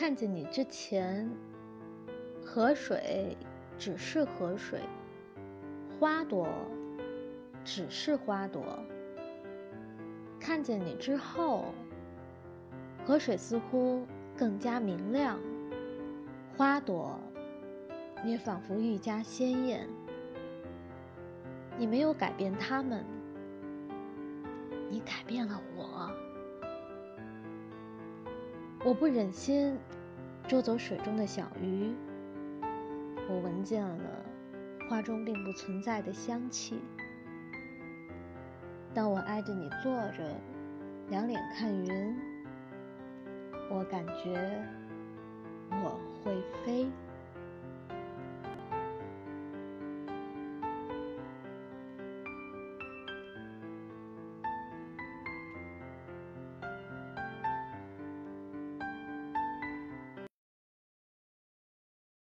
看见你之前，河水只是河水，花朵只是花朵。看见你之后，河水似乎更加明亮，花朵也仿佛愈加鲜艳。你没有改变它们，你改变了我。我不忍心捉走水中的小鱼，我闻见了花中并不存在的香气。当我挨着你坐着，仰脸看云，我感觉我会飞。